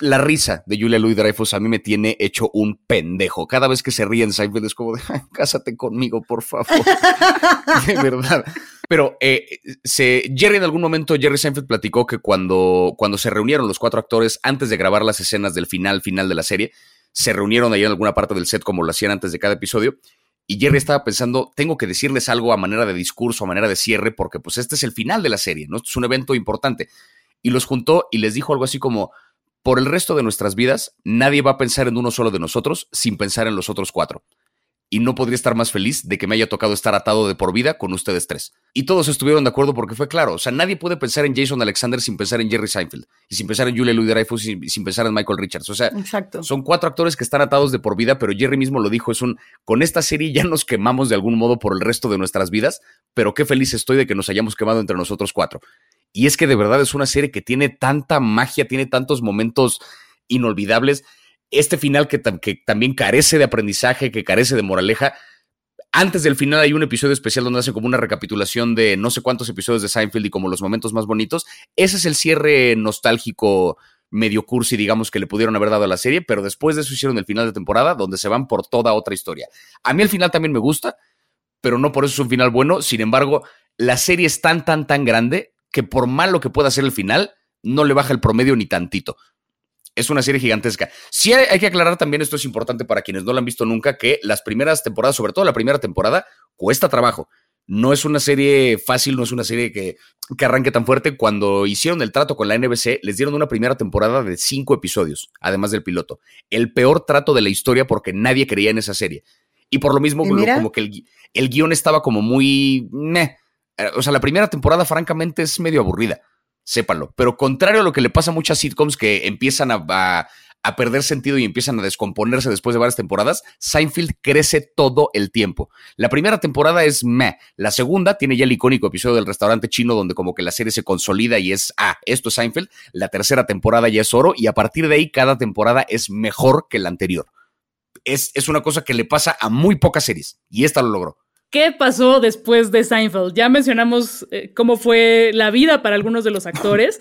la risa de Julia Louis Dreyfus a mí me tiene hecho un pendejo. Cada vez que se ríe en Seinfeld es como de, cásate conmigo, por favor. de verdad. Pero eh, se, Jerry en algún momento, Jerry Seinfeld platicó que cuando, cuando se reunieron los cuatro actores antes de grabar las escenas del final, final de la serie, se reunieron ahí en alguna parte del set como lo hacían antes de cada episodio. Y Jerry estaba pensando, tengo que decirles algo a manera de discurso, a manera de cierre, porque pues este es el final de la serie, ¿no? Es un evento importante. Y los juntó y les dijo algo así como, por el resto de nuestras vidas, nadie va a pensar en uno solo de nosotros sin pensar en los otros cuatro y no podría estar más feliz de que me haya tocado estar atado de por vida con ustedes tres. Y todos estuvieron de acuerdo porque fue claro, o sea, nadie puede pensar en Jason Alexander sin pensar en Jerry Seinfeld, y sin pensar en Julia Louis Dreyfus y sin pensar en Michael Richards. O sea, son cuatro actores que están atados de por vida, pero Jerry mismo lo dijo, es un, con esta serie ya nos quemamos de algún modo por el resto de nuestras vidas, pero qué feliz estoy de que nos hayamos quemado entre nosotros cuatro. Y es que de verdad es una serie que tiene tanta magia, tiene tantos momentos inolvidables este final que, también carece de aprendizaje, que carece de moraleja. Antes del final hay un episodio especial donde hacen como una recapitulación de no sé cuántos episodios de Seinfeld y como los momentos más bonitos. Ese es el cierre nostálgico medio cursi, digamos, que le pudieron haber dado a la serie, pero después de eso hicieron el final de temporada donde se van por toda otra historia. A mí el final también me gusta, pero no por eso es un final bueno. Sin embargo, la serie es tan, tan, tan grande que por malo que pueda ser el final, no le baja el promedio ni tantito. Es una serie gigantesca. Sí hay, que aclarar también, esto es importante para quienes no la han visto nunca, que las primeras temporadas, sobre todo la primera temporada, cuesta trabajo. No es una serie fácil, no es una serie que, que arranque tan fuerte. Cuando hicieron el trato con la NBC, les dieron una primera temporada de cinco episodios, además del piloto. El peor trato de la historia porque nadie creía en esa serie. Y por lo mismo, como que el, el, guion estaba como muy... Eh, o sea, la primera temporada, francamente, es medio aburrida. Sépalo. Pero contrario a lo que le pasa a muchas sitcoms que empiezan a, perder sentido y empiezan a descomponerse después de varias temporadas, Seinfeld crece todo el tiempo. La primera temporada es meh. La segunda tiene ya el icónico episodio del restaurante chino donde como que la serie se consolida y es, ah, esto es Seinfeld. La tercera temporada ya es oro y a partir de ahí cada temporada es mejor que la anterior. Es, es una cosa que le pasa a muy pocas series y esta lo logró. ¿Qué pasó después de Seinfeld? Ya mencionamos eh, cómo fue la vida para algunos de los actores.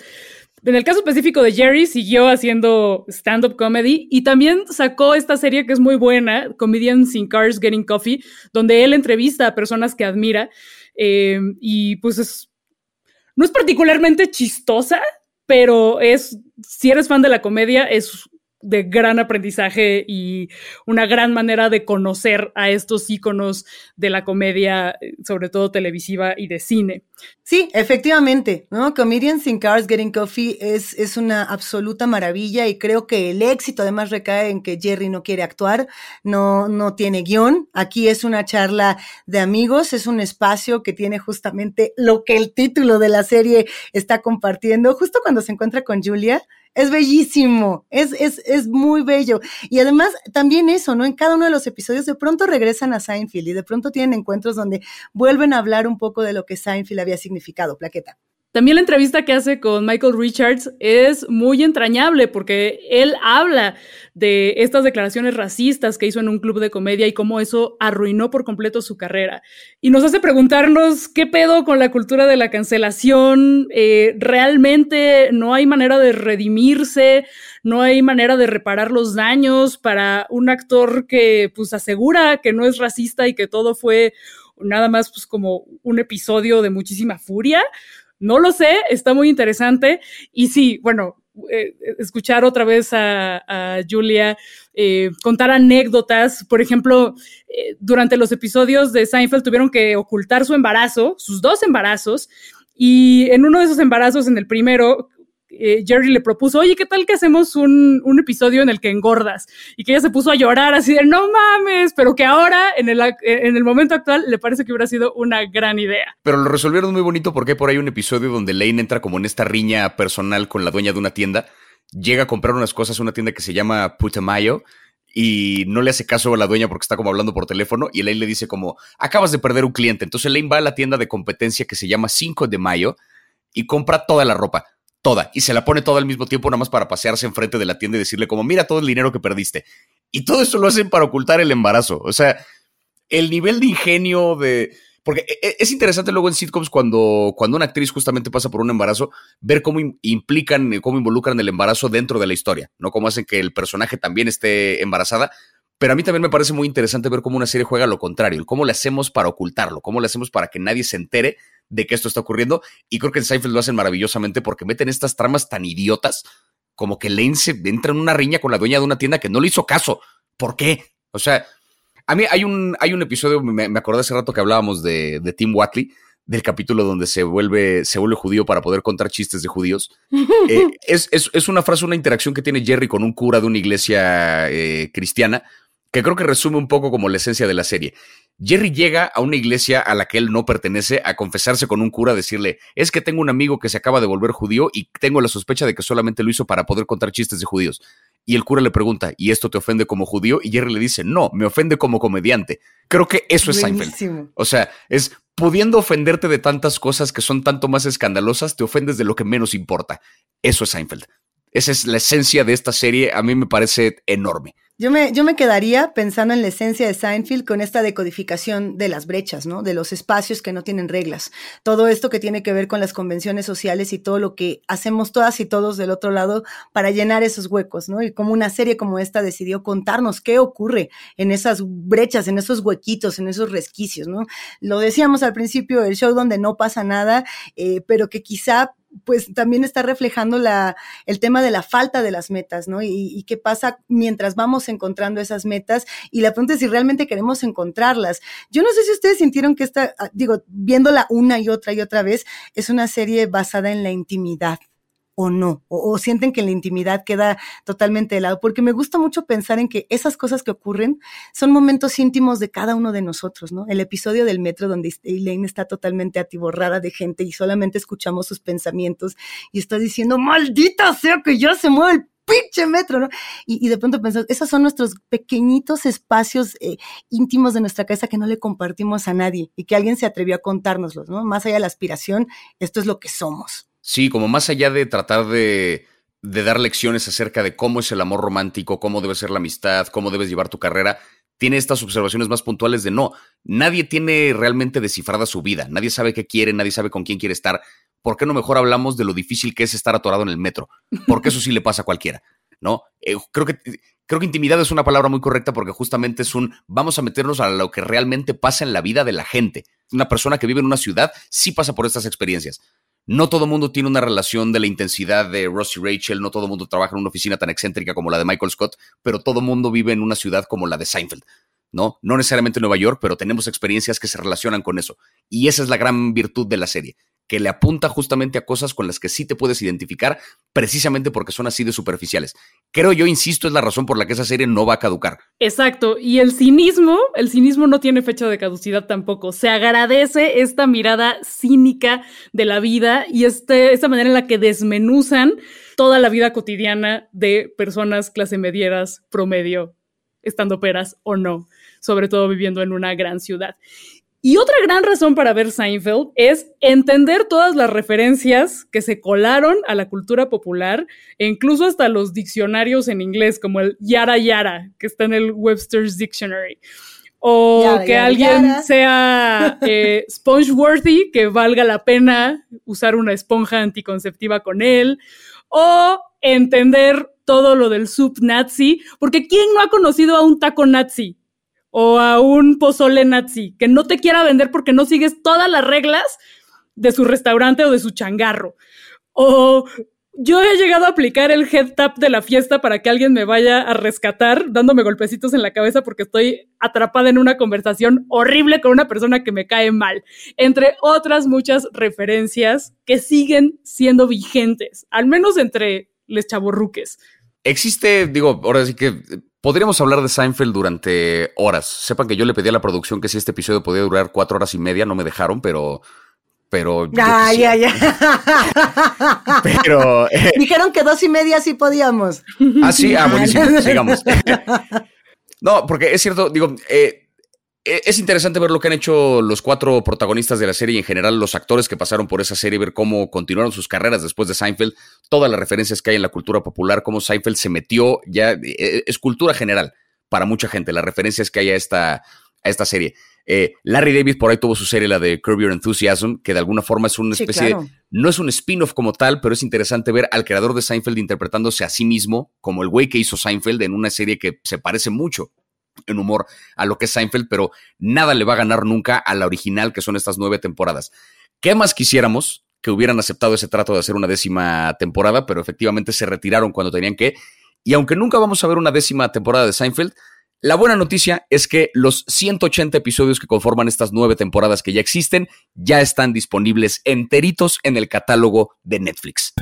En el caso específico de Jerry, siguió haciendo stand-up comedy y también sacó esta serie que es muy buena, Comedians in Cars Getting Coffee, donde él entrevista a personas que admira eh, y pues es, no es particularmente chistosa, pero es, si eres fan de la comedia, es de gran aprendizaje y una gran manera de conocer a estos íconos de la comedia, sobre todo televisiva y de cine. Sí, efectivamente, ¿no? Comedians in Cars Getting Coffee es, es una absoluta maravilla y creo que el éxito además recae en que Jerry no quiere actuar, no, no tiene guion. Aquí es una charla de amigos, es un espacio que tiene justamente lo que el título de la serie está compartiendo. Justo cuando se encuentra con Julia, es bellísimo, es, es, es muy bello. Y además también eso, ¿no? En cada uno de los episodios de pronto regresan a Seinfeld y de pronto tienen encuentros donde vuelven a hablar un poco de lo que Seinfeld había significado, plaqueta. También la entrevista que hace con Michael Richards es muy entrañable porque él habla de estas declaraciones racistas que hizo en un club de comedia y cómo eso arruinó por completo su carrera. Y nos hace preguntarnos qué pedo con la cultura de la cancelación. Eh, realmente no hay manera de redimirse, no hay manera de reparar los daños para un actor que pues asegura que no es racista y que todo fue nada más pues como un episodio de muchísima furia. No lo sé, está muy interesante. Y sí, bueno, eh, escuchar otra vez a, Julia eh, contar anécdotas. Por ejemplo, eh, durante los episodios de Seinfeld tuvieron que ocultar su embarazo, sus dos embarazos. Y en uno de esos embarazos, en el primero, eh, Jerry le propuso, oye, ¿qué tal que hacemos un, episodio en el que engordas? Y que ella se puso a llorar así de, no mames, pero que ahora, en el, el momento actual, le parece que hubiera sido una gran idea. Pero lo resolvieron muy bonito porque por ahí un episodio donde Lane entra como en esta riña personal con la dueña de una tienda, llega a comprar unas cosas a una tienda que se llama Putamayo y no le hace caso a la dueña porque está como hablando por teléfono y Lane le dice como, acabas de perder un cliente. Entonces Lane va a la tienda de competencia que se llama 5 de Mayo y compra toda la ropa toda y se la pone toda al mismo tiempo nada más para pasearse enfrente de la tienda y decirle como, mira todo el dinero que perdiste. Y todo eso lo hacen para ocultar el embarazo. O sea, el nivel de ingenio de... Porque e, e, es interesante luego en sitcoms cuando, cuando una actriz justamente pasa por un embarazo, ver cómo implican, cómo involucran el embarazo dentro de la historia, no cómo hacen que el personaje también esté embarazada. Pero a mí también me parece muy interesante ver cómo una serie juega lo contrario, cómo le hacemos para ocultarlo, cómo le hacemos para que nadie se entere de que esto está ocurriendo. Y creo que en Seinfeld lo hacen maravillosamente porque meten estas tramas tan idiotas como que Lane se entra en una riña con la dueña de una tienda que no le hizo caso. ¿Por qué? O sea, a mí hay un, hay un episodio, me, acordé hace rato que hablábamos de, Tim Watley, del capítulo donde se vuelve, se vuelve judío para poder contar chistes de judíos. Eh, es, una frase, una interacción que tiene Jerry con un cura de una iglesia eh, cristiana, que creo que resume un poco como la esencia de la serie. Jerry llega a una iglesia a la que él no pertenece a confesarse con un cura, a decirle, es que tengo un amigo que se acaba de volver judío y tengo la sospecha de que solamente lo hizo para poder contar chistes de judíos. Y el cura le pregunta, ¿y esto te ofende como judío? Y Jerry le dice, no, me ofende como comediante. Creo que eso es Seinfeld. O sea, es pudiendo ofenderte de tantas cosas que son tanto más escandalosas, te ofendes de lo que menos importa. Eso es Seinfeld. Esa es la esencia de esta serie, a mí me parece enorme. Yo me, yo me quedaría pensando en la esencia de Seinfeld con esta decodificación de las brechas, ¿no? De los espacios que no tienen reglas. Todo esto que tiene que ver con las convenciones sociales y todo lo que hacemos todas y todos del otro lado para llenar esos huecos, ¿no? Y como una serie como esta decidió contarnos qué ocurre en esas brechas, en esos huequitos, en esos resquicios, ¿no? Lo decíamos al principio del show donde no pasa nada, eh, pero que quizá pues también está reflejando la, el tema de la falta de las metas, ¿no? Y, qué pasa mientras vamos encontrando esas metas. Y la pregunta es si realmente queremos encontrarlas. Yo no sé si ustedes sintieron que esta, ah, digo, viéndola una y otra y otra vez, es una serie basada en la intimidad o no, o, sienten que la intimidad queda totalmente de lado, porque me gusta mucho pensar en que esas cosas que ocurren son momentos íntimos de cada uno de nosotros, ¿no? El episodio del metro donde Elaine está totalmente atiborrada de gente y solamente escuchamos sus pensamientos y está diciendo, maldita sea que ya se mueve el pinche metro, ¿no? Y, de pronto pensamos, esos son nuestros pequeñitos espacios eh, íntimos de nuestra cabeza que no le compartimos a nadie y que alguien se atrevió a contárnoslos, ¿no? Más allá de la aspiración, esto es lo que somos. Sí, como más allá de tratar de, dar lecciones acerca de cómo es el amor romántico, cómo debe ser la amistad, cómo debes llevar tu carrera, tiene estas observaciones más puntuales de no, nadie tiene realmente descifrada su vida, nadie sabe qué quiere, nadie sabe con quién quiere estar. ¿Por qué no mejor hablamos de lo difícil que es estar atorado en el metro? Porque eso sí le pasa a cualquiera, ¿no? Eh, creo que creo que intimidad es una palabra muy correcta porque justamente es un vamos a meternos a lo que realmente pasa en la vida de la gente. Una persona que vive en una ciudad sí pasa por estas experiencias. No todo mundo tiene una relación de la intensidad de Ross y Rachel, no todo mundo trabaja en una oficina tan excéntrica como la de Michael Scott, pero todo mundo vive en una ciudad como la de Seinfeld. ¿no? No necesariamente Nueva York, pero tenemos experiencias que se relacionan con eso. Y esa es la gran virtud de la serie que le apunta justamente a cosas con las que sí te puedes identificar, precisamente porque son así de superficiales. Creo yo, insisto, es la razón por la que esa serie no va a caducar. Exacto, y el cinismo, el cinismo no tiene fecha de caducidad tampoco. Se agradece esta mirada cínica de la vida y esta manera en la que desmenuzan toda la vida cotidiana de personas clase medieras, promedio, estando peras o no, sobre todo viviendo en una gran ciudad. Y otra gran razón para ver Seinfeld es entender todas las referencias que se colaron a la cultura popular e incluso hasta los diccionarios en inglés, como el Yara Yara, que está en el Webster's Dictionary. O que alguien sea eh, spongeworthy, que valga la pena usar una esponja anticonceptiva con él. O entender todo lo del sub nazi, porque ¿quién no ha conocido a un taco nazi? O a un pozole nazi que no te quiera vender porque no sigues todas las reglas de su restaurante o de su changarro. O yo he llegado a aplicar el head tap de la fiesta para que alguien me vaya a rescatar dándome golpecitos en la cabeza porque estoy atrapada en una conversación horrible con una persona que me cae mal, entre otras muchas referencias que siguen siendo vigentes, al menos entre les chaborruques. Existe, digo, ahora sí que Podríamos hablar de Seinfeld durante horas. Sepan que yo le pedí a la producción que si este episodio podía durar cuatro horas y media, no me dejaron, pero pero. Ya, ya. Pero. Eh, Dijeron que dos y media sí podíamos. Ah, sí, ah, buenísimo. Sigamos. no, porque es cierto, digo, eh, es interesante ver lo que han hecho los cuatro protagonistas de la serie y en general los actores que pasaron por esa serie, ver cómo continuaron sus carreras después de Seinfeld, todas las referencias que hay en la cultura popular, cómo Seinfeld se metió, ya e, e, es cultura general para mucha gente, las referencias que hay a esta, a esta serie. Eh, Larry David por ahí tuvo su serie, la de Curb Your Enthusiasm, que de alguna forma es una especie de, no es un spin-off como tal, pero es interesante ver al creador de Seinfeld interpretándose a sí mismo como el güey que hizo Seinfeld en una serie que se parece mucho en humor a lo que es Seinfeld, pero nada le va a ganar nunca a la original, que son estas nueve temporadas. ¿Qué más quisiéramos? que hubieran aceptado ese trato de hacer una décima temporada, pero efectivamente se retiraron cuando tenían que. Y aunque nunca vamos a ver una décima temporada de Seinfeld, la buena noticia es que los 180 episodios que conforman estas nueve temporadas que ya existen ya están disponibles enteritos en el catálogo de Netflix.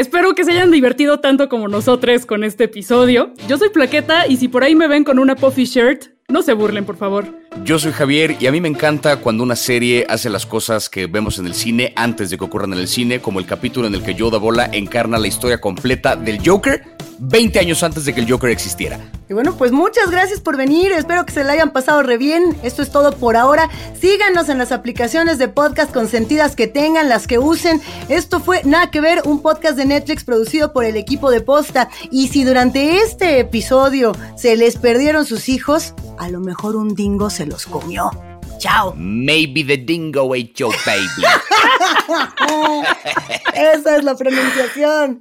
Espero que se hayan divertido tanto como nosotros con este episodio. Yo soy Plaqueta y si por ahí me ven con una puffy shirt, no se burlen, por favor. Yo soy Javier y a mí me encanta cuando una serie hace las cosas que vemos en el cine antes de que ocurran en el cine, como el capítulo en el que Yoda Bola encarna la historia completa del Joker 20 años antes de que el Joker existiera. Y bueno, pues muchas gracias por venir. Espero que se la hayan pasado re bien. Esto es todo por ahora. Síganos en las aplicaciones de podcast consentidas que tengan, las que usen. Esto fue Nada que ver, un podcast de Netflix producido por el equipo de Posta. Y si durante este episodio se les perdieron sus hijos, a lo mejor un dingo se los comió. Chao. Maybe the dingo ate your baby. Esa es la pronunciación.